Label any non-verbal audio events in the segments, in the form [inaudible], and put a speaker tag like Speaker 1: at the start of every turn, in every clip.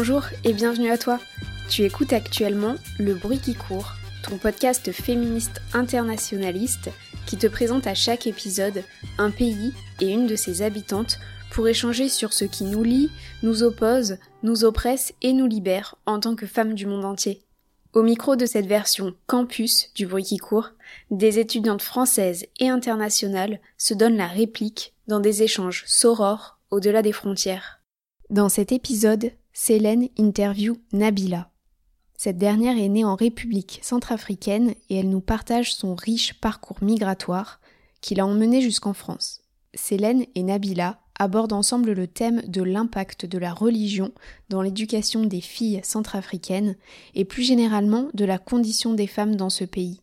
Speaker 1: Bonjour et bienvenue à toi. Tu écoutes actuellement Le bruit qui court, ton podcast féministe internationaliste qui te présente à chaque épisode un pays et une de ses habitantes pour échanger sur ce qui nous lie, nous oppose, nous oppresse et nous libère en tant que femmes du monde entier. Au micro de cette version campus du bruit qui court, des étudiantes françaises et internationales se donnent la réplique dans des échanges sorores au-delà des frontières. Dans cet épisode, Célène interview Nabila. Cette dernière est née en République centrafricaine et elle nous partage son riche parcours migratoire qui l'a emmenée jusqu'en France. Célène et Nabila abordent ensemble le thème de l'impact de la religion dans l'éducation des filles centrafricaines et plus généralement de la condition des femmes dans ce pays.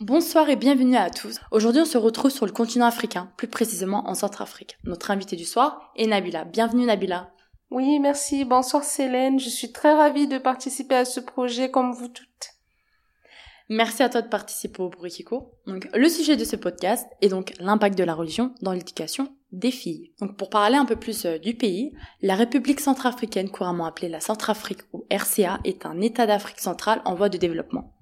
Speaker 2: Bonsoir et bienvenue à tous. Aujourd'hui, on se retrouve sur le continent africain, plus précisément en Centrafrique. Notre invité du soir est Nabila. Bienvenue Nabila.
Speaker 3: Oui, merci. Bonsoir Célène. Je suis très ravie de participer à ce projet comme vous toutes.
Speaker 2: Merci à toi de participer au court. Donc, le sujet de ce podcast est donc l'impact de la religion dans l'éducation des filles. Donc, pour parler un peu plus euh, du pays, la République centrafricaine, couramment appelée la Centrafrique ou RCA, est un État d'Afrique centrale en voie de développement.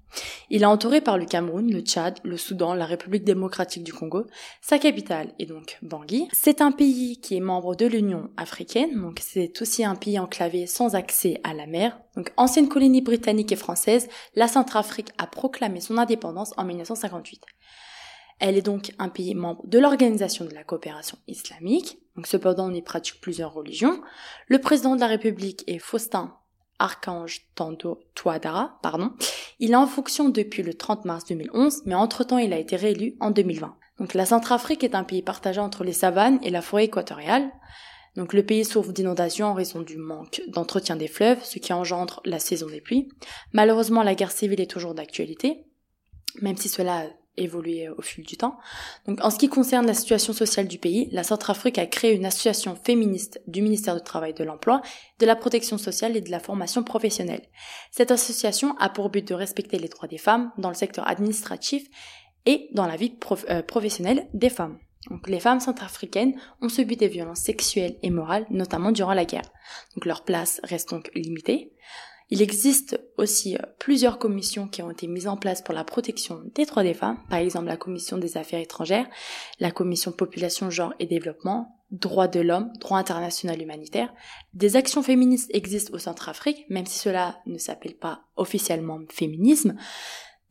Speaker 2: Il est entouré par le Cameroun, le Tchad, le Soudan, la République démocratique du Congo. Sa capitale est donc Bangui. C'est un pays qui est membre de l'Union africaine, donc c'est aussi un pays enclavé sans accès à la mer. Ancienne colonie britannique et française, la Centrafrique a proclamé son indépendance en 1958. Elle est donc un pays membre de l'Organisation de la coopération islamique. Donc cependant, on y pratique plusieurs religions. Le président de la République est Faustin Archange Tando Touadara, pardon. Il est en fonction depuis le 30 mars 2011, mais entre-temps il a été réélu en 2020. Donc la Centrafrique est un pays partagé entre les savanes et la forêt équatoriale. Donc le pays souffre d'inondations en raison du manque d'entretien des fleuves, ce qui engendre la saison des pluies. Malheureusement, la guerre civile est toujours d'actualité, même si cela évolué au fil du temps. Donc, en ce qui concerne la situation sociale du pays, la Centrafrique a créé une association féministe du ministère du Travail de l'Emploi, de la protection sociale et de la formation professionnelle. Cette association a pour but de respecter les droits des femmes dans le secteur administratif et dans la vie euh, professionnelle des femmes. Donc, les femmes centrafricaines ont subi des violences sexuelles et morales, notamment durant la guerre. Donc, leur place reste donc limitée. Il existe aussi euh, plusieurs commissions qui ont été mises en place pour la protection des droits des femmes, par exemple la commission des affaires étrangères, la commission population, genre et développement, droits de l'homme, droit international humanitaire. Des actions féministes existent au Centrafrique, même si cela ne s'appelle pas officiellement féminisme.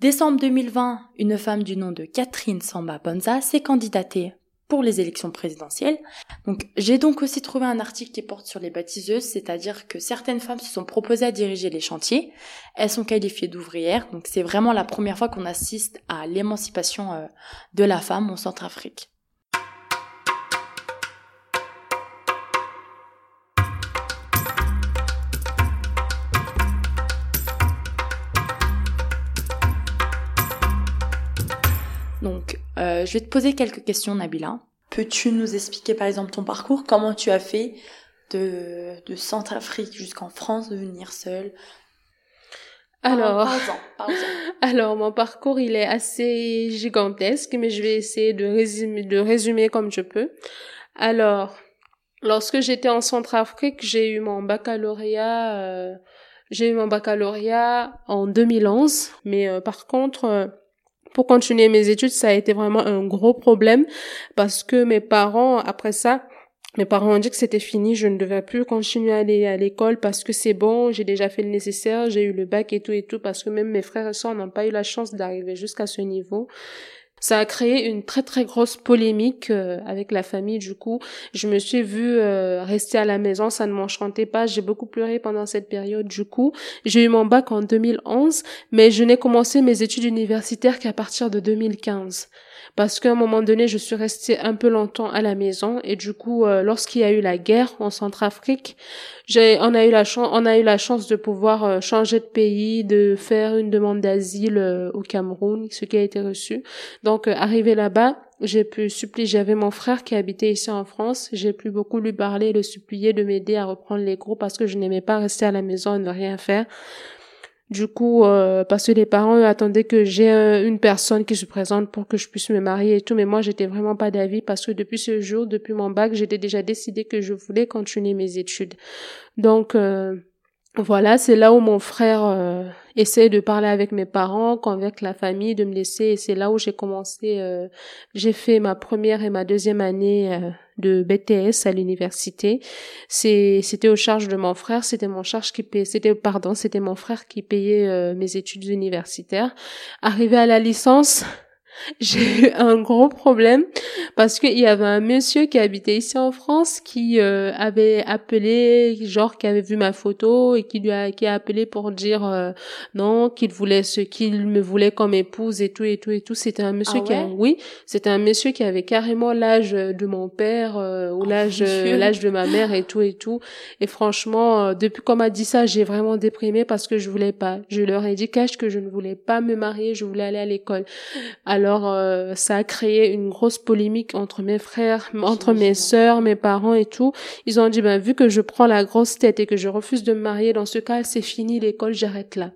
Speaker 2: Décembre 2020, une femme du nom de Catherine Samba Bonza s'est candidatée pour les élections présidentielles. Donc j'ai donc aussi trouvé un article qui porte sur les baptiseuses, c'est-à-dire que certaines femmes se sont proposées à diriger les chantiers. Elles sont qualifiées d'ouvrières, donc c'est vraiment la première fois qu'on assiste à l'émancipation euh, de la femme en Centrafrique. Je vais te poser quelques questions, Nabila. Peux-tu nous expliquer, par exemple, ton parcours? Comment tu as fait de, de Centrafrique jusqu'en France de venir seule?
Speaker 3: Alors, [laughs] alors mon parcours il est assez gigantesque, mais je vais essayer de résumer, de résumer comme je peux. Alors, lorsque j'étais en Centrafrique, j'ai eu mon baccalauréat, euh, j'ai eu mon baccalauréat en 2011, mais euh, par contre, euh, pour continuer mes études, ça a été vraiment un gros problème parce que mes parents, après ça, mes parents ont dit que c'était fini, je ne devais plus continuer à aller à l'école parce que c'est bon, j'ai déjà fait le nécessaire, j'ai eu le bac et tout et tout parce que même mes frères et sœurs n'ont pas eu la chance d'arriver jusqu'à ce niveau. Ça a créé une très très grosse polémique euh, avec la famille. Du coup, je me suis vue euh, rester à la maison, ça ne m'enchantait pas. J'ai beaucoup pleuré pendant cette période. Du coup, j'ai eu mon bac en 2011, mais je n'ai commencé mes études universitaires qu'à partir de 2015 parce qu'à un moment donné, je suis restée un peu longtemps à la maison et du coup, euh, lorsqu'il y a eu la guerre en Centrafrique, j'ai, on a eu la chance, on a eu la chance de pouvoir euh, changer de pays, de faire une demande d'asile euh, au Cameroun, ce qui a été reçu. Donc, arrivé là-bas, j'ai pu supplier, j'avais mon frère qui habitait ici en France, j'ai pu beaucoup lui parler, le supplier de m'aider à reprendre les cours parce que je n'aimais pas rester à la maison et ne rien faire. Du coup, euh, parce que les parents attendaient que j'ai une personne qui se présente pour que je puisse me marier et tout, mais moi j'étais vraiment pas d'avis parce que depuis ce jour, depuis mon bac, j'étais déjà décidé que je voulais continuer mes études. Donc euh, voilà, c'est là où mon frère euh, essaie de parler avec mes parents, convaincre la famille de me laisser, et c'est là où j'ai commencé. j'ai fait ma première et ma deuxième année de BTS à l'université. C'est, c'était aux charges de mon frère, c'était mon charge qui payait, c'était, pardon, c'était mon frère qui payait euh, mes études universitaires. Arrivé à la licence, [laughs] j'ai eu un gros problème parce qu'il y avait un monsieur qui habitait ici en France qui euh, avait appelé, genre qui avait vu ma photo et qui lui a, qui a appelé pour dire euh, non, qu'il voulait ce qu'il me voulait comme épouse et tout et tout et tout. C'était un monsieur ah qui, a, oui, c'était un monsieur qui avait carrément l'âge de mon père euh, ou oh, l'âge l'âge de ma mère et tout et tout. Et franchement, depuis qu'on m'a dit ça, j'ai vraiment déprimé parce que je voulais pas. Je leur ai dit cache que je ne voulais pas me marier, je voulais aller à l'école. Alors alors euh, ça a créé une grosse polémique entre mes frères, entre mes sœurs, mes parents et tout. Ils ont dit ben vu que je prends la grosse tête et que je refuse de me marier dans ce cas, c'est fini l'école, j'arrête là.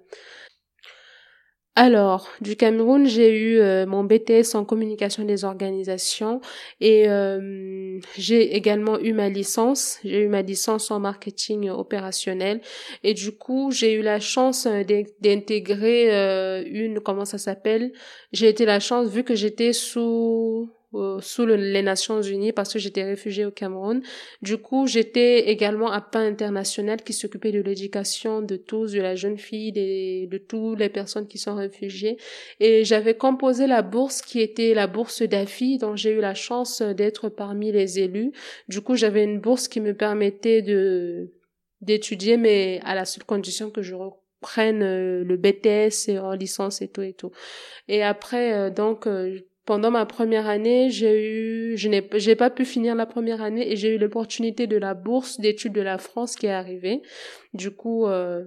Speaker 3: Alors, du Cameroun, j'ai eu euh, mon BTS en communication des organisations et euh, j'ai également eu ma licence. J'ai eu ma licence en marketing opérationnel et du coup, j'ai eu la chance euh, d'intégrer une, comment ça s'appelle? J'ai été la chance vu que j'étais sous sous les Nations Unies parce que j'étais réfugiée au Cameroun. Du coup, j'étais également à PAN international qui s'occupait de l'éducation de tous, de la jeune fille, de, de toutes les personnes qui sont réfugiées. Et j'avais composé la bourse qui était la bourse d'AFI dont j'ai eu la chance d'être parmi les élus. Du coup, j'avais une bourse qui me permettait de d'étudier, mais à la seule condition que je reprenne euh, le BTS et en licence et tout et tout. Et après, euh, donc, euh, pendant ma première année, j'ai eu, je n'ai, pas pu finir la première année et j'ai eu l'opportunité de la bourse d'études de la France qui est arrivée. Du coup, euh,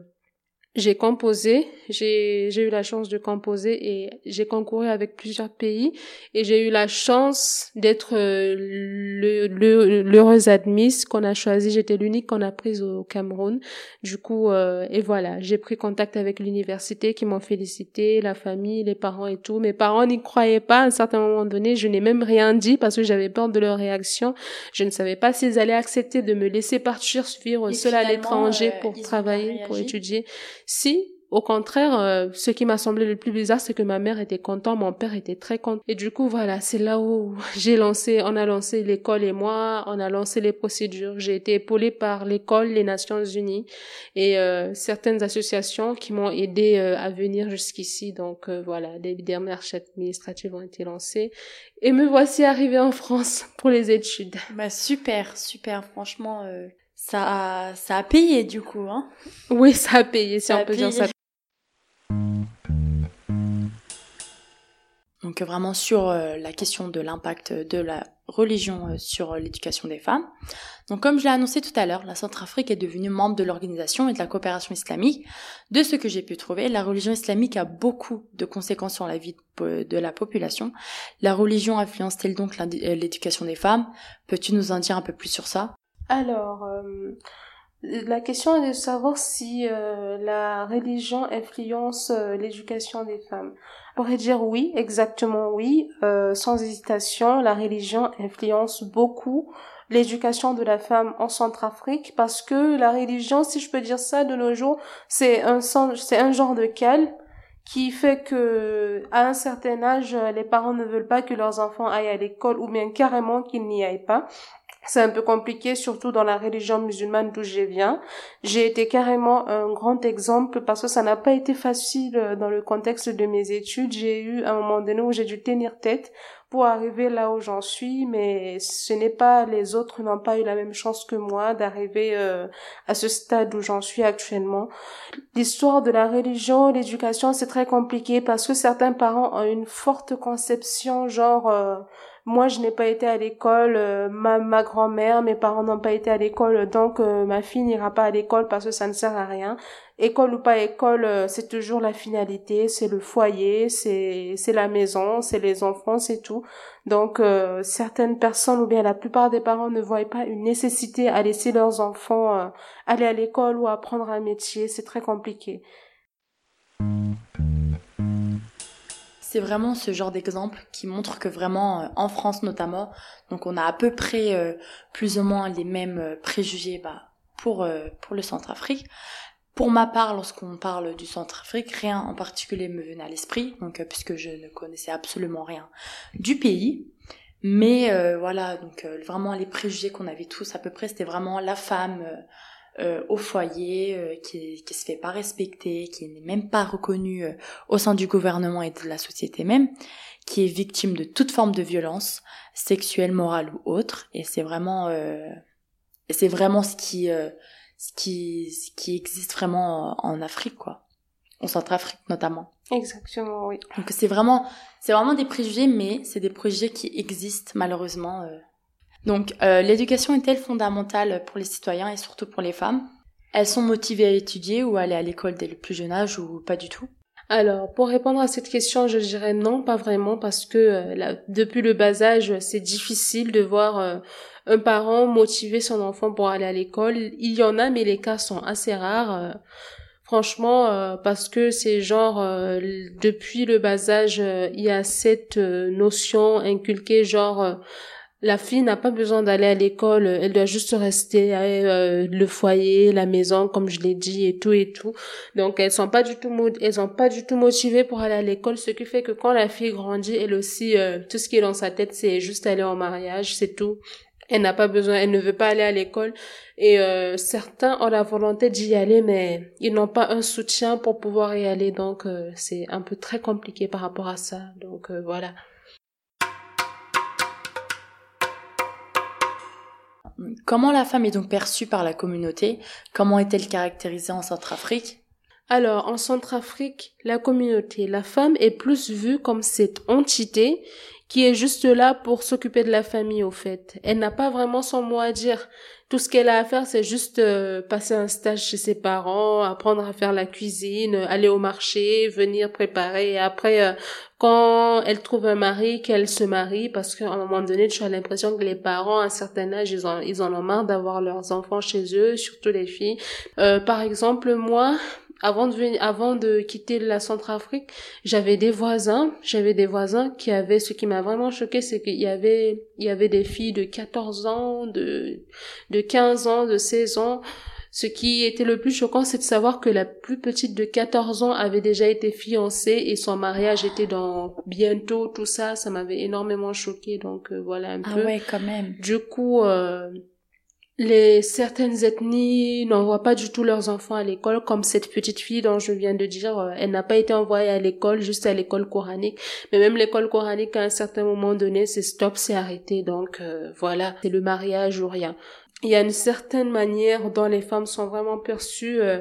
Speaker 3: j'ai composé, j'ai, eu la chance de composer et j'ai concouru avec plusieurs pays et j'ai eu la chance d'être euh, le, le, l'heureuse admise qu'on a choisi. J'étais l'unique qu'on a prise au Cameroun. Du coup, euh, et voilà, j'ai pris contact avec l'université qui m'ont félicité, la famille, les parents et tout. Mes parents n'y croyaient pas à un certain moment donné. Je n'ai même rien dit parce que j'avais peur de leur réaction. Je ne savais pas s'ils allaient accepter de me laisser partir vivre seule à l'étranger euh, pour travailler, pour étudier. Si, au contraire, euh, ce qui m'a semblé le plus bizarre, c'est que ma mère était contente, mon père était très content. Et du coup, voilà, c'est là où [laughs] j'ai lancé, on a lancé l'école et moi, on a lancé les procédures. J'ai été épaulée par l'école, les Nations Unies et euh, certaines associations qui m'ont aidé euh, à venir jusqu'ici. Donc voilà, les démarches administratives ont été lancées et me voici arrivée en France [laughs] pour les études.
Speaker 2: Bah super, super, franchement ça a, ça a payé du coup, hein
Speaker 3: Oui, ça a payé, si on peut dire ça.
Speaker 2: Donc vraiment sur euh, la question de l'impact de la religion euh, sur l'éducation des femmes. Donc comme je l'ai annoncé tout à l'heure, la Centrafrique est devenue membre de l'organisation et de la coopération islamique. De ce que j'ai pu trouver, la religion islamique a beaucoup de conséquences sur la vie de la population. La religion influence-t-elle donc euh, l'éducation des femmes? Peux-tu nous en dire un peu plus sur ça?
Speaker 3: Alors, euh, la question est de savoir si euh, la religion influence euh, l'éducation des femmes. On pourrait dire oui, exactement oui, sans hésitation, la religion influence beaucoup l'éducation de la femme en Centrafrique parce que la religion, si je peux dire ça de nos jours, c'est un genre de cal qui fait que à un certain âge les parents ne veulent pas que leurs enfants aillent à l'école ou bien carrément qu'ils n'y aillent pas c'est un peu compliqué, surtout dans la religion musulmane d'où je viens. J'ai été carrément un grand exemple parce que ça n'a pas été facile euh, dans le contexte de mes études. J'ai eu un moment donné où j'ai dû tenir tête pour arriver là où j'en suis, mais ce n'est pas les autres n'ont pas eu la même chance que moi d'arriver euh, à ce stade où j'en suis actuellement. L'histoire de la religion, l'éducation, c'est très compliqué parce que certains parents ont une forte conception genre euh, moi je n'ai pas été à l'école, euh, ma, ma grand-mère, mes parents n'ont pas été à l'école, donc ma fille n'ira pas à l'école parce que ça ne sert à rien. École ou pas école, euh, c'est toujours la finalité, c'est le foyer, c'est c'est la maison, c'est les enfants, c'est tout. Donc certaines personnes ou bien la plupart des parents ne voient pas une nécessité à laisser leurs enfants aller à l'école ou apprendre un métier, c'est très compliqué.
Speaker 2: c'est vraiment ce genre d'exemple qui montre que vraiment euh, en France notamment, donc on a à peu près euh, plus ou moins les mêmes euh, préjugés bah, pour pour le Centrafrique. Pour ma part, lorsqu'on parle du Centrafrique, rien en particulier me venait à l'esprit, donc puisque je ne connaissais absolument rien du pays. Mais voilà, donc vraiment les préjugés qu'on avait tous à peu près, c'était vraiment la femme euh, au foyer, euh, qui, qui se fait pas respecter, qui n'est même pas reconnu euh, au sein du gouvernement et de la société même, qui est victime de toute forme de violence sexuelle, morale ou autre. Et c'est vraiment, c'est vraiment ce qui, ce qui, ce qui existe vraiment en Afrique, quoi, en Centrafrique notamment.
Speaker 3: Exactement, oui.
Speaker 2: Donc c'est vraiment, c'est vraiment des préjugés, mais c'est des préjugés qui existent malheureusement donc euh, l'éducation est-elle fondamentale pour les citoyens et surtout pour les femmes? Elles sont motivées à étudier ou à aller à l'école dès le plus jeune âge ou pas du tout?
Speaker 3: Alors, pour répondre à cette question, je dirais non, pas vraiment, parce que euh, depuis le bas âge, c'est difficile de voir euh, un parent motiver son enfant pour aller à l'école. Il y en a, mais les cas sont assez rares. franchement, parce que c'est genre, depuis le bas âge, il y a cette notion inculquée, genre, la fille n'a pas besoin d'aller à l'école, elle doit juste rester euh, le foyer, la maison, comme je l'ai dit, et tout et tout. Donc elles sont pas du tout elles sont pas du tout motivées pour aller à l'école, ce qui fait que quand la fille grandit, elle aussi, euh, tout ce qui est dans sa tête, c'est juste aller en mariage, c'est tout. Elle n'a pas besoin, elle ne veut pas aller à l'école. Et euh, certains ont la volonté d'y aller, mais ils n'ont pas un soutien pour pouvoir y aller. Donc c'est un peu très compliqué par rapport à ça. Donc voilà.
Speaker 2: Comment la femme est donc perçue par la communauté? Comment est-elle caractérisée en Centrafrique?
Speaker 3: Alors, en Centrafrique, la communauté, la femme est plus vue comme cette entité qui est juste là pour s'occuper de la famille, au fait. Elle n'a pas vraiment son mot à dire. Tout ce qu'elle a à faire, c'est juste euh, passer un stage chez ses parents, apprendre à faire la cuisine, aller au marché, venir préparer. Et après, euh, quand elle trouve un mari, qu'elle se marie, parce qu'à un moment donné, tu as l'impression que les parents, à un certain âge, ils, ont, ils en ont marre d'avoir leurs enfants chez eux, surtout les filles. Euh, par exemple, moi, avant de venir, avant de quitter la Centrafrique, j'avais des voisins, j'avais des voisins qui avaient, ce qui m'a vraiment choqué, c'est qu'il y avait, il y avait des filles de 14 ans, de, de 15 ans, de 16 ans. Ce qui était le plus choquant, c'est de savoir que la plus petite de 14 ans avait déjà été fiancée et son mariage était dans bientôt, tout ça, ça m'avait énormément choqué, donc euh, voilà un
Speaker 2: ah
Speaker 3: peu.
Speaker 2: Ah ouais, quand même.
Speaker 3: Du coup, euh, les certaines ethnies n'envoient pas du tout leurs enfants à l'école, comme cette petite fille dont je viens de dire, euh, elle n'a pas été envoyée à l'école, juste à l'école coranique. Mais même l'école coranique, à un certain moment donné, c'est stop, c'est arrêté. Donc euh, voilà, c'est le mariage ou rien. Il y a une certaine manière dont les femmes sont vraiment perçues. Euh,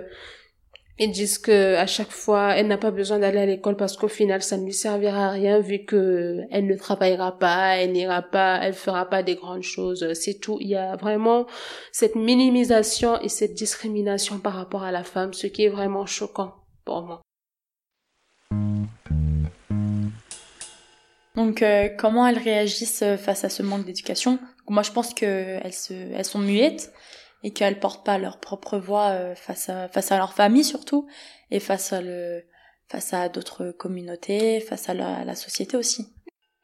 Speaker 3: ils disent que à chaque fois, elle n'a pas besoin d'aller à l'école parce qu'au final, ça ne lui servira à rien vu que elle ne travaillera pas, elle n'ira pas, elle fera pas des grandes choses. C'est tout. Il y a vraiment cette minimisation et cette discrimination par rapport à la femme, ce qui est vraiment choquant pour moi.
Speaker 2: Donc, euh, comment elles réagissent face à ce manque d'éducation? Moi, je pense qu'elles elles sont muettes et qu'elles portent pas leur propre voix euh, face à face à leur famille surtout et face à le face à d'autres communautés, face à la, société aussi.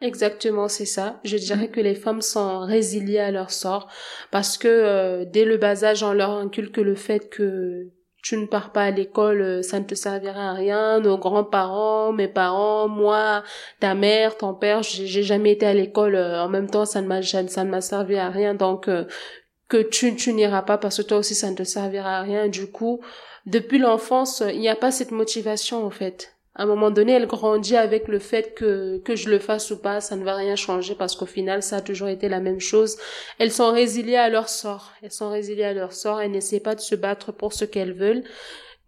Speaker 3: Exactement, c'est ça. Je dirais que les femmes sont résiliées à leur sort parce que euh, dès le bas âge, on leur inculque le fait que tu ne pars pas à l'école, euh, ça ne te servira à rien. Nos grands-parents, mes parents, moi, ta mère, ton père, j'ai jamais été à l'école. En même temps, ça ne m'a ça ne m'a servi à rien. Donc euh, que tu tu n'iras pas parce que toi aussi ça ne te servira à rien. Du coup, depuis l'enfance, il n'y a pas cette motivation en fait à un moment donné, elle grandit avec le fait que, que je le fasse ou pas, ça ne va rien changer parce qu'au final, ça a toujours été la même chose. Elles sont résiliées à leur sort. Elles sont résiliées à leur sort. Elles n'essaient pas de se battre pour ce qu'elles veulent.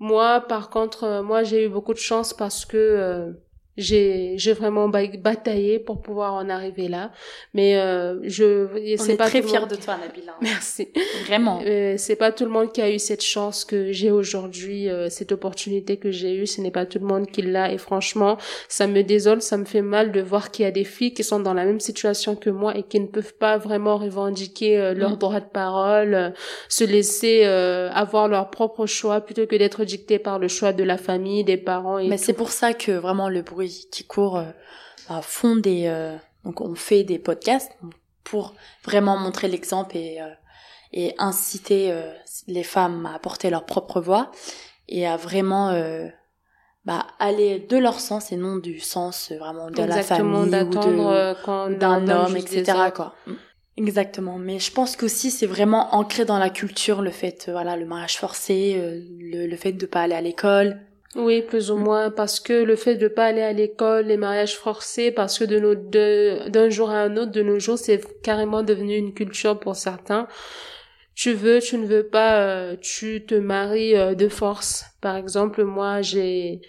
Speaker 3: Moi, par contre, euh, moi, j'ai eu beaucoup de chance parce que, euh, j'ai j'ai vraiment bataillé pour pouvoir en arriver là. Mais euh, je
Speaker 2: on est pas très fiers de toi Nabila. [laughs]
Speaker 3: Merci.
Speaker 2: Vraiment.
Speaker 3: Euh, c'est pas tout le monde qui a eu cette chance que j'ai aujourd'hui euh, cette opportunité que j'ai eue. Ce n'est pas tout le monde qui l'a. Et franchement ça me désole ça me fait mal de voir qu'il y a des filles qui sont dans la même situation que moi et qui ne peuvent pas vraiment revendiquer euh, leur mm. droit de parole euh, se laisser avoir leur propre choix plutôt que d'être dictées par le choix de la famille des parents et
Speaker 2: mais c'est pour ça que vraiment le bruit qui court euh, bah, font des euh, donc on fait des podcasts pour vraiment montrer l'exemple et euh, et inciter les femmes à apporter leur propre voix et à vraiment bah, aller de leur sens et non du sens vraiment de la famille ou d'un homme, etc. quoi. Exactement, mais je pense qu'aussi c'est vraiment ancré dans la culture le fait, voilà, le mariage forcé, le, le fait de pas aller à l'école,
Speaker 3: oui, plus ou moins, parce que le fait de pas aller à l'école, les mariages forcés, parce que de nos d'un jour à un autre, de nos jours, c'est carrément devenu une culture pour certains. Tu veux, tu ne veux pas, euh, tu te maries euh, de force. Par exemple, moi, j'ai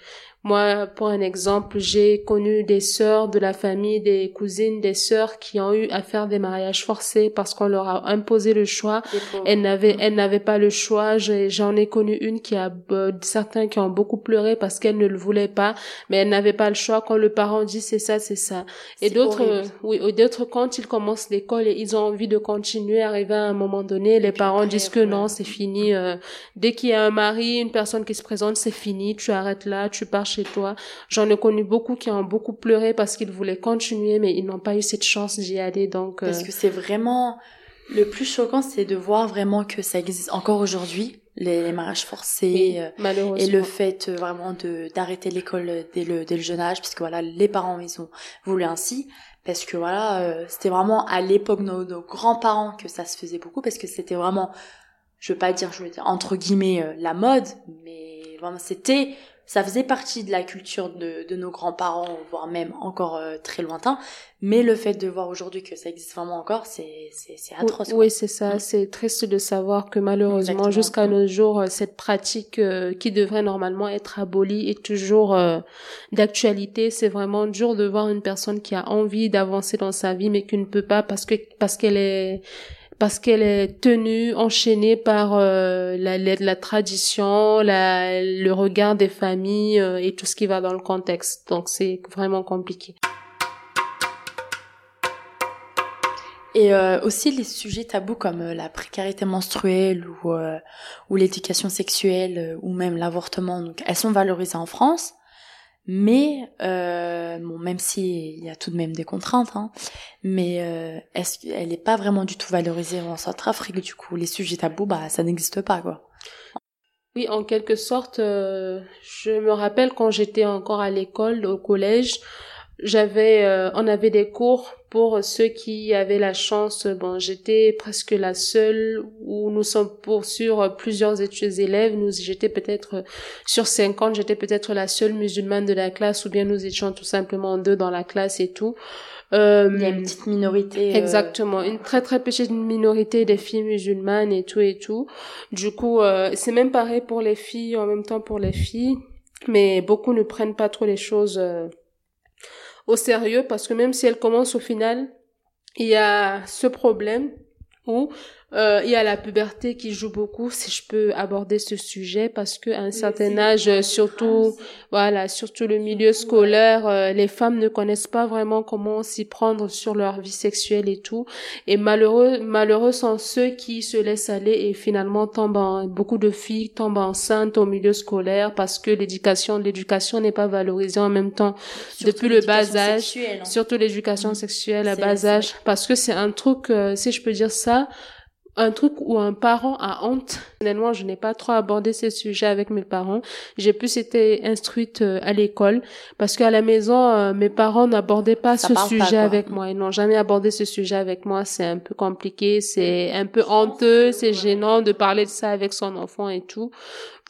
Speaker 3: moi, pour un exemple, j'ai connu des sœurs de la famille, des cousines, des sœurs qui ont eu à faire des mariages forcés parce qu'on leur a imposé le choix. Elles n'avaient, elles n'avaient pas le choix. J'en ai, connu une qui a, euh, certains qui ont beaucoup pleuré parce qu'elle ne le voulait pas, mais elle n'avait pas le choix quand le parent dit c'est ça, c'est ça. Et d'autres, oui, d'autres quand ils commencent l'école et ils ont envie de continuer, arriver à un moment donné, les parents disent que non, c'est fini. Euh, dès qu'il y a un mari, une personne qui se présente, c'est fini. Tu arrêtes là, tu pars chez toi. J'en ai connu beaucoup qui ont beaucoup pleuré parce qu'ils voulaient continuer, mais ils n'ont pas eu cette chance d'y aller. Donc,
Speaker 2: euh, parce que c'est vraiment le plus choquant, c'est de voir vraiment que ça existe encore aujourd'hui, les, mariages forcés
Speaker 3: euh,
Speaker 2: et le fait euh, vraiment de d'arrêter l'école dès le dès le jeune âge, puisque voilà, les parents ils ont voulu ainsi. Parce que voilà, c'était vraiment à l'époque nos, nos grands-parents que ça se faisait beaucoup, parce que c'était vraiment, je veux pas dire, je veux dire entre guillemets la mode, mais vraiment c'était ça faisait partie de la culture de, de nos grands-parents, voire même encore euh, très lointain. Mais le fait de voir aujourd'hui que ça existe vraiment encore, c'est c'est atroce.
Speaker 3: Oui, c'est ça. Mm. C'est triste de savoir que malheureusement, jusqu'à nos jours, euh, cette pratique euh, qui devrait normalement être abolie est toujours d'actualité. C'est vraiment dur de voir une personne qui a envie d'avancer dans sa vie, mais qui ne peut pas parce que parce qu'elle est parce qu'elle est tenue, enchaînée par euh, la, la, tradition, la, le regard des familles euh, et tout ce qui va dans le contexte. Donc c'est vraiment compliqué.
Speaker 2: Et euh, aussi les sujets tabous comme la précarité menstruelle ou, ou l'éducation sexuelle ou même l'avortement, donc elles sont valorisées en France mais euh, bon, même si il y a tout de même des contraintes, hein, mais euh, est-ce qu'elle n'est pas vraiment du tout valorisée en Centrafrique du coup les sujets tabous bah ça n'existe pas quoi.
Speaker 3: Oui, en quelque sorte, euh, je me rappelle quand j'étais encore à l'école, au collège, j'avais, euh, on avait des cours pour ceux qui avaient la chance. Bon, j'étais presque la seule où nous sommes pour sur plusieurs études élèves. Nous, j'étais peut-être sur 50, j'étais peut-être la seule musulmane de la classe, ou bien nous étions tout simplement deux dans la classe et tout.
Speaker 2: Euh, Il y a une petite minorité.
Speaker 3: Euh, Exactement, une très très petite minorité des filles musulmanes et tout et tout. Du coup, euh, c'est même pareil pour les filles, en même temps pour les filles, mais beaucoup ne prennent pas trop les choses au sérieux parce que même si elle commence au final, il y a ce problème où euh, il y a la puberté qui joue beaucoup, si je peux aborder ce sujet, parce que à un certain âge, surtout, voilà, surtout le milieu scolaire, euh, les femmes ne connaissent pas vraiment comment s'y prendre sur leur vie sexuelle et tout. Et malheureux, malheureux sont ceux qui se laissent aller et finalement tombent en, beaucoup de filles tombent enceintes au milieu scolaire parce que l'éducation, l'éducation n'est pas valorisée en même temps depuis le bas âge, hein. surtout l'éducation sexuelle à bas âge, parce que c'est un truc, euh, si je peux dire ça, un truc où un parent a honte. Finalement, je n'ai pas trop abordé ce sujet avec mes parents. J'ai plus été instruite euh, à l'école parce qu'à la maison, euh, mes parents n'abordaient pas ce sujet avec moi. Ils n'ont jamais abordé ce sujet avec moi. C'est un peu compliqué, c'est un peu honteux, c'est gênant de parler de ça avec son enfant et tout.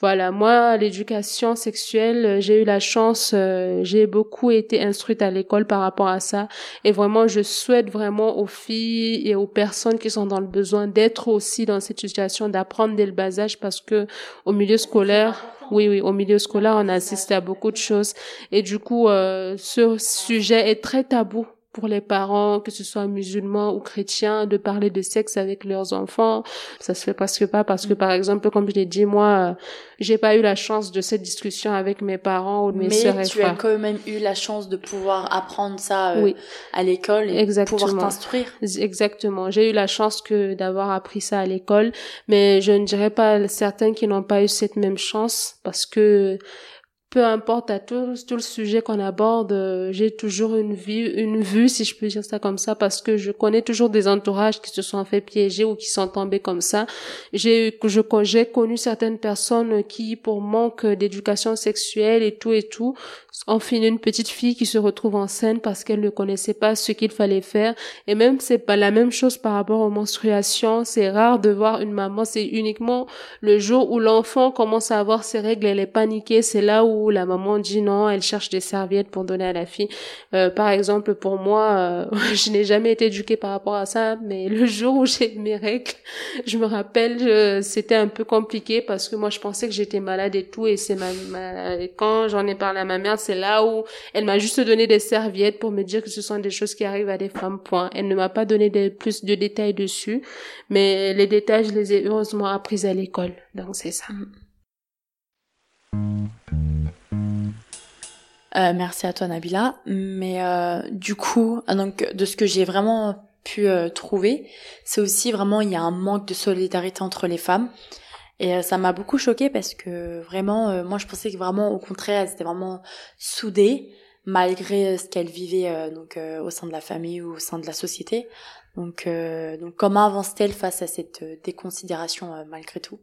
Speaker 3: Voilà, moi, l'éducation sexuelle, j'ai eu la chance, euh, j'ai beaucoup été instruite à l'école par rapport à ça. Et vraiment, je souhaite vraiment aux filles et aux personnes qui sont dans le besoin d'être aussi dans cette situation, d'apprendre dès le bas âge parce que au milieu scolaire, oui, oui, au milieu scolaire, on assiste à beaucoup de choses. Et du coup, euh, ce sujet est très tabou pour les parents, que ce soit musulmans ou chrétiens, de parler de sexe avec leurs enfants. Ça se fait presque pas parce que, par exemple, comme je l'ai dit, moi, j'ai pas eu la chance de cette discussion avec mes parents ou mes sœurs
Speaker 2: et
Speaker 3: frères.
Speaker 2: Mais tu as quand même eu la chance de pouvoir apprendre ça euh, à l'école et Exactement. pouvoir t'instruire.
Speaker 3: Exactement. J'ai eu la chance que d'avoir appris ça à l'école, mais je ne dirais pas certains qui n'ont pas eu cette même chance parce que peu importe à tout, tout le sujet qu'on aborde, euh, j'ai toujours une vue, une vue, si je peux dire ça comme ça, parce que je connais toujours des entourages qui se sont fait piéger ou qui sont tombés comme ça. J'ai, je, j'ai connu certaines personnes qui, pour manque d'éducation sexuelle et tout et tout, ont fini une petite fille qui se retrouve en scène parce qu'elle ne connaissait pas ce qu'il fallait faire. Et même, c'est pas la même chose par rapport aux menstruations. C'est rare de voir une maman, c'est uniquement le jour où l'enfant commence à avoir ses règles, elle est paniquée, c'est là où la maman dit non, elle cherche des serviettes pour donner à la fille. Euh, par exemple, pour moi, euh, [laughs] je n'ai jamais été éduquée par rapport à ça, mais le jour où j'ai mes règles, [laughs] je me rappelle, c'était un peu compliqué parce que moi, je pensais que j'étais malade et tout, et c'est ma, quand j'en ai parlé à ma mère, c'est là où elle m'a juste donné des serviettes pour me dire que ce sont des choses qui arrivent à des femmes, point. Elle ne m'a pas donné plus de détails dessus, mais les détails, je les ai heureusement appris à l'école. Donc, c'est ça.
Speaker 2: Euh, merci à toi Nabila. Mais euh, du coup, euh, donc de ce que j'ai vraiment pu trouver, c'est aussi vraiment il y a un manque de solidarité entre les femmes. Et ça m'a beaucoup choqué parce que vraiment, moi je pensais que vraiment au contraire, elles étaient vraiment soudées malgré ce qu'elles vivaient donc au sein de la famille ou au sein de la société. Donc, donc comment avance-t-elle face à cette déconsidération malgré tout?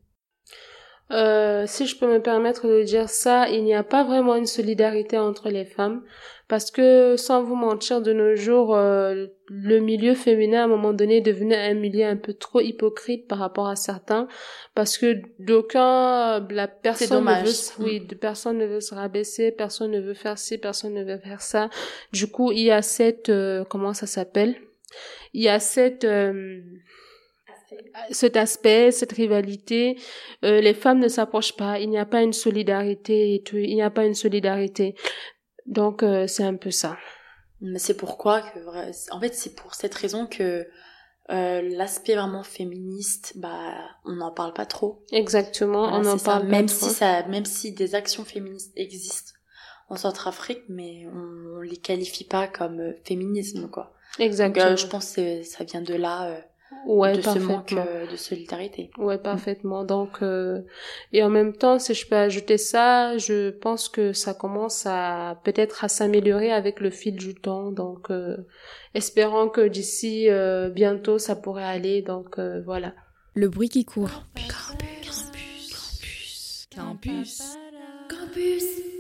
Speaker 3: Euh, si je peux me permettre de dire ça, il n'y a pas vraiment une solidarité entre les femmes parce que sans vous mentir, de nos jours, euh, le milieu féminin à un moment donné devenait un milieu un peu trop hypocrite par rapport à certains. Parce que d'aucuns, la personne ne veut, oui, de personne ne veut se rabaisser, personne ne veut faire ci, personne ne veut faire ça. Du coup, il y a cette, euh, comment ça s'appelle? Il y a cette, cet aspect, cette rivalité, euh, les femmes ne s'approchent pas, il n'y a pas une solidarité et tout, il n'y a pas une solidarité. Donc euh, c'est un peu ça.
Speaker 2: Mais c'est pourquoi que en fait c'est pour cette raison que euh, l'aspect vraiment féministe, bah on n'en parle pas trop.
Speaker 3: Exactement, on en parle
Speaker 2: même si ça, même si des actions féministes existent en Centrafrique, mais on, on les qualifie pas comme féminisme quoi.
Speaker 3: Exactement.
Speaker 2: je pense que ça vient de là
Speaker 3: ouais,
Speaker 2: de ce manque euh, de solidarité.
Speaker 3: Ouais, parfaitement. Donc, euh, et en même temps, si je peux ajouter ça, je pense que ça commence à peut-être à s'améliorer avec le fil du temps. Donc, euh, espérons que d'ici euh, bientôt, ça pourrait aller. Donc, voilà.
Speaker 1: Le bruit qui court. Campus. Campus.
Speaker 2: Campus. Campus. Campus.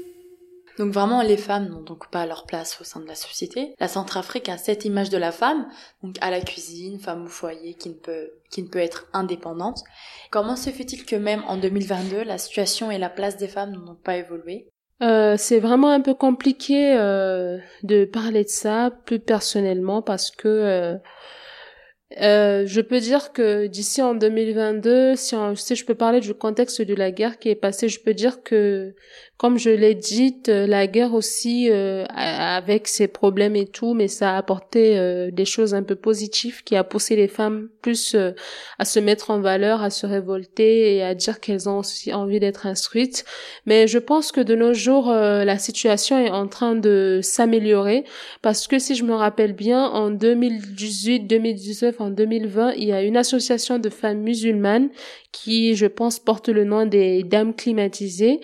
Speaker 2: Donc vraiment, les femmes n'ont donc pas leur place au sein de la société. La Centrafrique a cette image de la femme, donc à la cuisine, femme au foyer, qui ne peut, qui ne peut être indépendante. Comment se fait-il que même en 2022, la situation et la place des femmes n'ont pas évolué?
Speaker 3: Euh, c'est vraiment un peu compliqué euh, de parler de ça plus personnellement parce que euh, euh, je peux dire que d'ici en 2022, si, si je peux parler du contexte de la guerre qui est passée, je peux dire que comme je l'ai dit, euh, la guerre aussi, euh, avec ses problèmes et tout, mais ça a apporté euh, des choses un peu positives qui a poussé les femmes plus à se mettre en valeur, à se révolter et à dire qu'elles ont aussi envie d'être instruites. Mais je pense que de nos jours, la situation est en train de s'améliorer parce que si je me rappelle bien, en 2018, 2019, en 2020, il y a une association de femmes musulmanes qui, je pense, porte le nom des Dames climatisées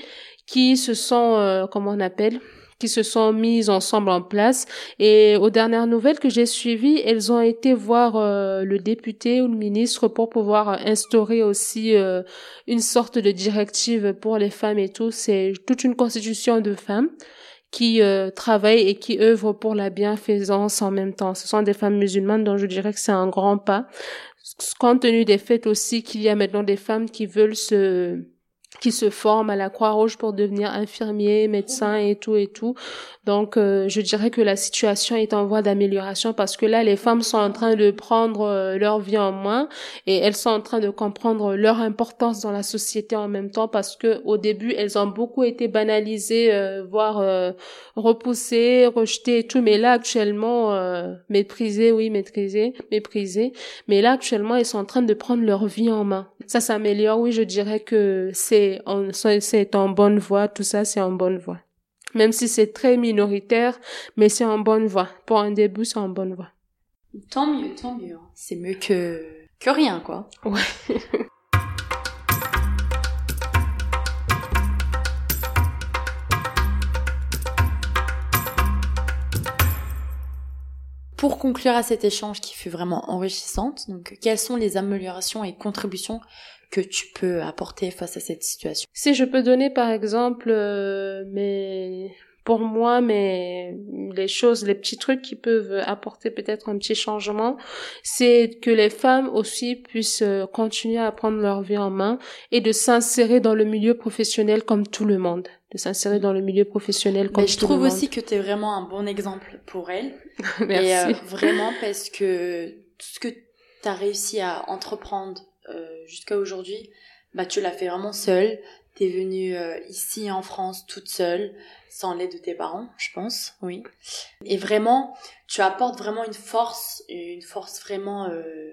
Speaker 3: qui se sont, euh, comment on appelle, qui se sont mises ensemble en place. Et aux dernières nouvelles que j'ai suivies, elles ont été voir euh, le député ou le ministre pour pouvoir instaurer aussi euh, une sorte de directive pour les femmes et tout. C'est toute une constitution de femmes qui euh, travaillent et qui œuvrent pour la bienfaisance en même temps. Ce sont des femmes musulmanes dont je dirais que c'est un grand pas, compte tenu des faits aussi qu'il y a maintenant des femmes qui veulent se qui se forment à la Croix-Rouge pour devenir infirmiers, médecins et tout et tout. Donc, euh, je dirais que la situation est en voie d'amélioration parce que là, les femmes sont en train de prendre euh, leur vie en main et elles sont en train de comprendre leur importance dans la société en même temps parce que au début, elles ont beaucoup été banalisées, euh, voire repoussées, rejetées et tout. Mais là, actuellement, méprisées, oui, méprisées, méprisées. Mais là, actuellement, elles sont en train de prendre leur vie en main. Ça s'améliore, oui, je dirais que c'est c'est en bonne voie. Tout ça, c'est en bonne voie même si c'est très minoritaire, mais c'est en bonne voie. Pour un début, c'est en bonne voie.
Speaker 2: Tant mieux, tant mieux. Hein. C'est mieux que, que rien, quoi.
Speaker 3: Ouais. [laughs]
Speaker 2: Pour conclure à cet échange qui fut vraiment enrichissante, donc quelles sont les améliorations et contributions que tu peux apporter face à cette situation.
Speaker 3: Si je peux donner par exemple euh, mes pour moi mais les choses les petits trucs qui peuvent apporter peut-être un petit changement c'est que les femmes aussi puissent euh, continuer à prendre leur vie en main et de s'insérer dans le milieu professionnel comme tout le monde. De s'insérer dans le milieu professionnel comme
Speaker 2: mais je trouve aussi que tu es vraiment un bon exemple pour elles [laughs] Merci. et euh, vraiment parce que tout ce que tu as réussi à entreprendre euh, jusqu'à aujourd'hui, bah tu l'as fait vraiment seule. T'es venue euh, ici en France toute seule, sans l'aide de tes parents, je pense, oui. Et vraiment, tu apportes vraiment une force, une force vraiment euh,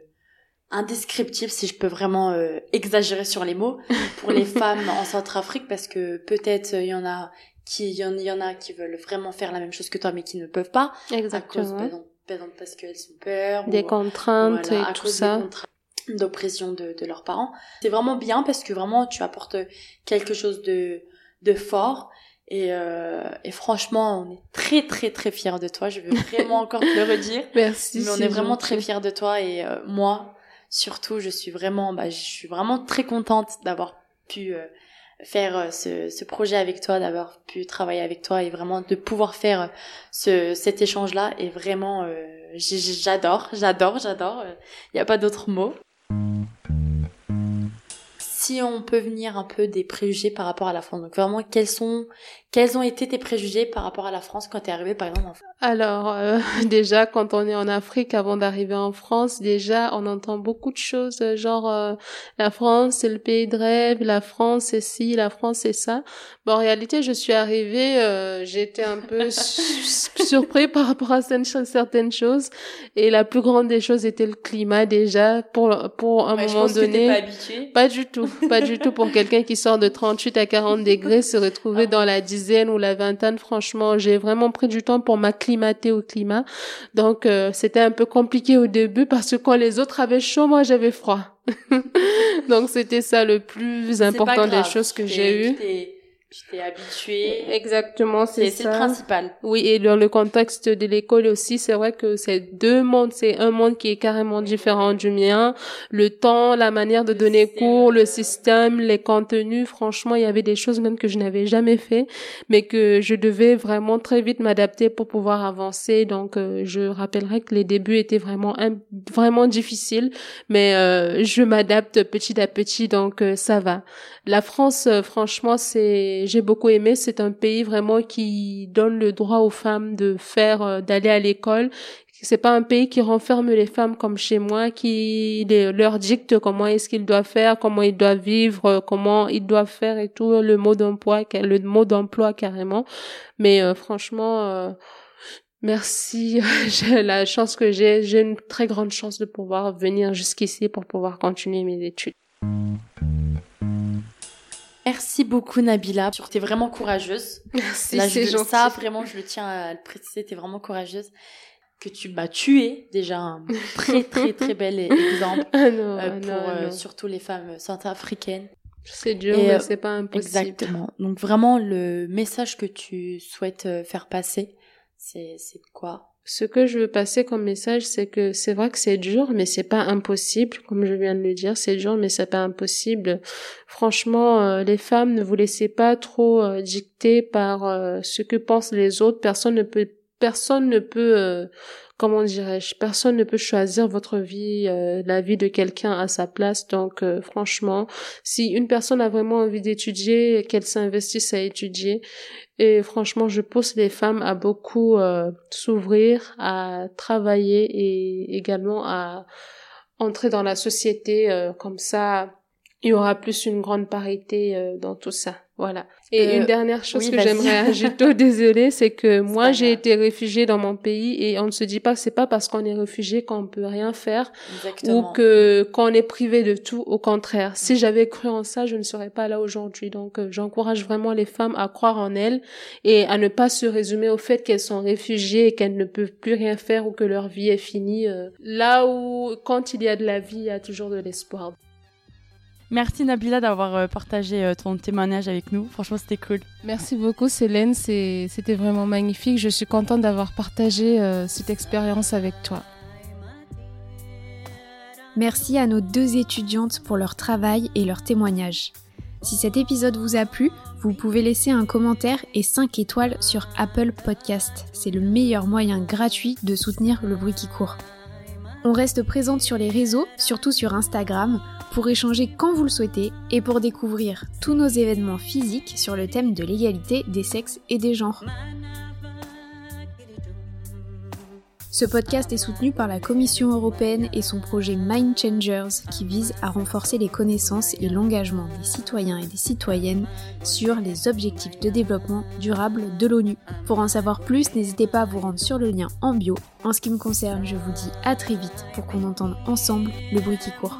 Speaker 2: indescriptible, si je peux vraiment exagérer sur les mots, [laughs] pour les femmes en Centrafrique, parce que peut-être il y en a qui, il y, en, a qui veulent vraiment faire la même chose que toi, mais qui ne peuvent pas.
Speaker 3: Exactement.
Speaker 2: À cause, par exemple, parce qu'elles ont peur.
Speaker 3: Des contraintes et tout ça
Speaker 2: d'oppression de, de leurs parents. C'est vraiment bien parce que vraiment tu apportes quelque chose de, de fort et, euh, et franchement on est très très très fiers de toi. Je veux vraiment [laughs] encore te le redire.
Speaker 3: Merci.
Speaker 2: Mais on est, vraiment très fiers de toi et euh, moi surtout je suis vraiment bah, je suis vraiment très contente d'avoir pu euh, faire ce, ce, projet avec toi, d'avoir pu travailler avec toi et vraiment de pouvoir faire ce, cet échange-là. Et vraiment, j'adore, j'adore, j'adore. Il n'y a pas d'autre mot Thank you. Si on peut venir un peu des préjugés par rapport à la France. Donc vraiment, quels sont, quels ont été tes préjugés par rapport à la France quand tu es arrivé par exemple en France
Speaker 3: Alors euh, [laughs] déjà, quand on est en Afrique, avant d'arriver en France, déjà on entend beaucoup de choses, euh, genre euh, la France c'est le pays de rêve, la France c'est ci, la France c'est ça. Bon, en réalité, je suis arrivée, j'étais un peu [laughs] surpris par rapport à certaines choses, et la plus grande des choses était le climat déjà pour pour un moment donné.
Speaker 2: pas habituée.
Speaker 3: Pas du tout [laughs] pas du tout pour quelqu'un qui sort de 38 à 40 degrés se retrouver dans la dizaine ou la vingtaine. Franchement, j'ai vraiment pris du temps pour m'acclimater au climat. Donc, euh, c'était un peu compliqué au début parce que quand les autres avaient chaud, moi j'avais froid. [laughs] Donc, c'était ça le plus important des choses que j'ai eues
Speaker 2: tu t'es habitué.
Speaker 3: Exactement, c'est ça.
Speaker 2: C'est le principal.
Speaker 3: Oui, et dans le contexte de l'école aussi, c'est vrai que c'est deux mondes. C'est un monde qui est carrément différent du mien. Le temps, la manière de donner cours, le système, les contenus. Franchement, il y avait des choses même que je n'avais jamais fait, mais que je devais vraiment très vite m'adapter pour pouvoir avancer. Donc, euh, je rappellerai que les débuts étaient vraiment vraiment difficiles, mais euh, je m'adapte petit à petit, donc euh, ça va. La France, franchement, c'est j'ai beaucoup aimé. C'est un pays vraiment qui donne le droit aux femmes de faire, euh, d'aller à l'école. C'est pas un pays qui renferme les femmes comme chez moi, qui leur dicte comment est-ce qu'ils doivent faire, comment ils doivent vivre, euh, comment ils doivent faire et tout, le mot d'emploi, le mot d'emploi carrément. Mais euh, franchement, Merci, [laughs] j'ai la chance que j'ai, j'ai une très grande chance de pouvoir venir jusqu'ici pour pouvoir continuer mes études.
Speaker 2: Merci beaucoup Nabila. Tu es vraiment courageuse.
Speaker 3: Merci, c'est gentil.
Speaker 2: Ça, vraiment, je le tiens à le préciser, tu es vraiment courageuse. Que tu, bah, tu es déjà un [laughs] très, très, très bel exemple
Speaker 3: ah non,
Speaker 2: euh,
Speaker 3: ah
Speaker 2: pour
Speaker 3: non,
Speaker 2: euh, surtout les femmes centrafricaines.
Speaker 3: C'est dur, mais c'est pas impossible.
Speaker 2: Exactement. Donc vraiment, le message que tu souhaites faire passer, c'est quoi?
Speaker 3: Ce que je veux passer comme message, c'est que c'est vrai que c'est dur, mais c'est pas impossible, comme je viens de le dire, c'est dur, mais c'est pas impossible. Franchement, euh, les femmes, ne vous laissez pas trop euh, dicter par euh, ce que pensent les autres. Personne ne peut, personne ne peut, comment dirais-je, personne ne peut choisir votre vie, la vie de quelqu'un à sa place. Donc, franchement, si une personne a vraiment envie d'étudier, qu'elle s'investisse à étudier, et franchement, je pousse les femmes à beaucoup euh, s'ouvrir, à travailler et également à entrer dans la société. Euh, comme ça, il y aura plus une grande parité euh, dans tout ça. Voilà. Et euh, une dernière chose que j'aimerais ajouter, désolé, c'est que [laughs] moi j'ai été réfugiée dans mon pays et on ne se dit pas que c'est pas parce qu'on est réfugié qu'on peut rien faire ou que qu'on est privé de tout. Au contraire, si j'avais cru en ça, je ne serais pas là aujourd'hui. Donc euh, j'encourage vraiment les femmes à croire en elles et à ne pas se résumer au fait qu'elles sont réfugiées et qu'elles ne peuvent plus rien faire ou que leur vie est finie. Euh. là où quand il y a de la vie, il y a toujours de l'espoir.
Speaker 2: Merci Nabila d'avoir euh, partagé euh, ton témoignage avec nous. Franchement, c'était cool.
Speaker 4: Merci beaucoup Célène, c'était vraiment magnifique. Je suis contente d'avoir partagé euh, cette expérience avec toi.
Speaker 1: Merci à nos deux étudiantes pour leur travail et leur témoignage. Si cet épisode vous a plu, vous pouvez laisser un commentaire et 5 étoiles sur Apple Podcast. C'est le meilleur moyen gratuit de soutenir le bruit qui court. On reste présente sur les réseaux, surtout sur Instagram, pour échanger quand vous le souhaitez et pour découvrir tous nos événements physiques sur le thème de l'égalité des sexes et des genres. Ce podcast est soutenu par la Commission européenne et son projet Mind Changers qui vise à renforcer les connaissances et l'engagement des citoyens et des citoyennes sur les objectifs de développement durable de l'ONU. Pour en savoir plus, n'hésitez pas à vous rendre sur le lien en bio. En ce qui me concerne, je vous dis à très vite pour qu'on entende ensemble le bruit qui court.